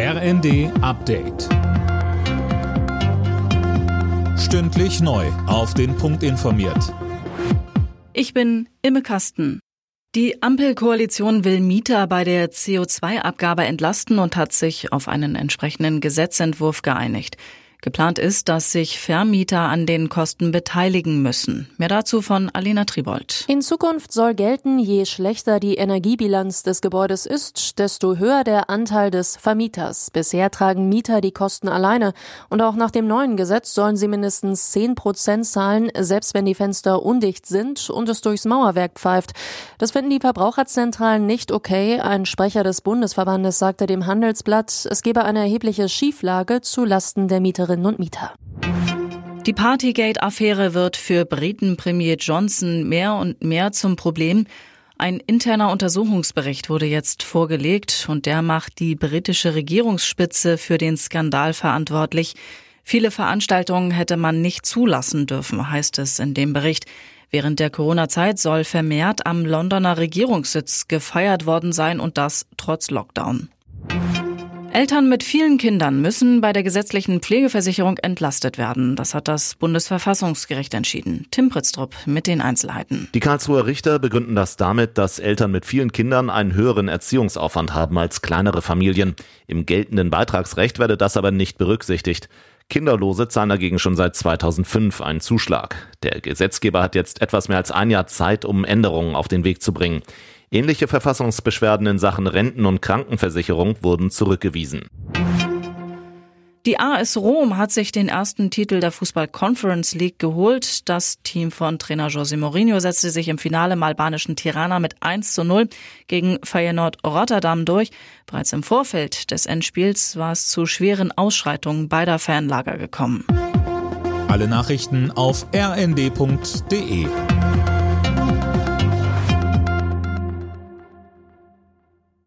RND Update. Stündlich neu. Auf den Punkt informiert. Ich bin Imme Kasten. Die Ampelkoalition will Mieter bei der CO2-Abgabe entlasten und hat sich auf einen entsprechenden Gesetzentwurf geeinigt. Geplant ist, dass sich Vermieter an den Kosten beteiligen müssen. Mehr dazu von Alena Tribold. In Zukunft soll gelten, je schlechter die Energiebilanz des Gebäudes ist, desto höher der Anteil des Vermieters. Bisher tragen Mieter die Kosten alleine und auch nach dem neuen Gesetz sollen sie mindestens 10 Prozent zahlen, selbst wenn die Fenster undicht sind und es durchs Mauerwerk pfeift. Das finden die Verbraucherzentralen nicht okay. Ein Sprecher des Bundesverbandes sagte dem Handelsblatt, es gebe eine erhebliche Schieflage zu Lasten der Mieter Mieterinnen und Mieter. Die Partygate-Affäre wird für Briten-Premier Johnson mehr und mehr zum Problem. Ein interner Untersuchungsbericht wurde jetzt vorgelegt und der macht die britische Regierungsspitze für den Skandal verantwortlich. Viele Veranstaltungen hätte man nicht zulassen dürfen, heißt es in dem Bericht. Während der Corona-Zeit soll vermehrt am Londoner Regierungssitz gefeiert worden sein und das trotz Lockdown. Eltern mit vielen Kindern müssen bei der gesetzlichen Pflegeversicherung entlastet werden. Das hat das Bundesverfassungsgericht entschieden. Tim Pritztrup mit den Einzelheiten. Die Karlsruher Richter begründen das damit, dass Eltern mit vielen Kindern einen höheren Erziehungsaufwand haben als kleinere Familien. Im geltenden Beitragsrecht werde das aber nicht berücksichtigt. Kinderlose zahlen dagegen schon seit 2005 einen Zuschlag. Der Gesetzgeber hat jetzt etwas mehr als ein Jahr Zeit, um Änderungen auf den Weg zu bringen. Ähnliche Verfassungsbeschwerden in Sachen Renten- und Krankenversicherung wurden zurückgewiesen. Die AS Rom hat sich den ersten Titel der Fußball Conference League geholt. Das Team von Trainer José Mourinho setzte sich im Finale im albanischen Tirana mit 1 zu 0 gegen Feyenoord Rotterdam durch. Bereits im Vorfeld des Endspiels war es zu schweren Ausschreitungen beider Fanlager gekommen. Alle Nachrichten auf rnd.de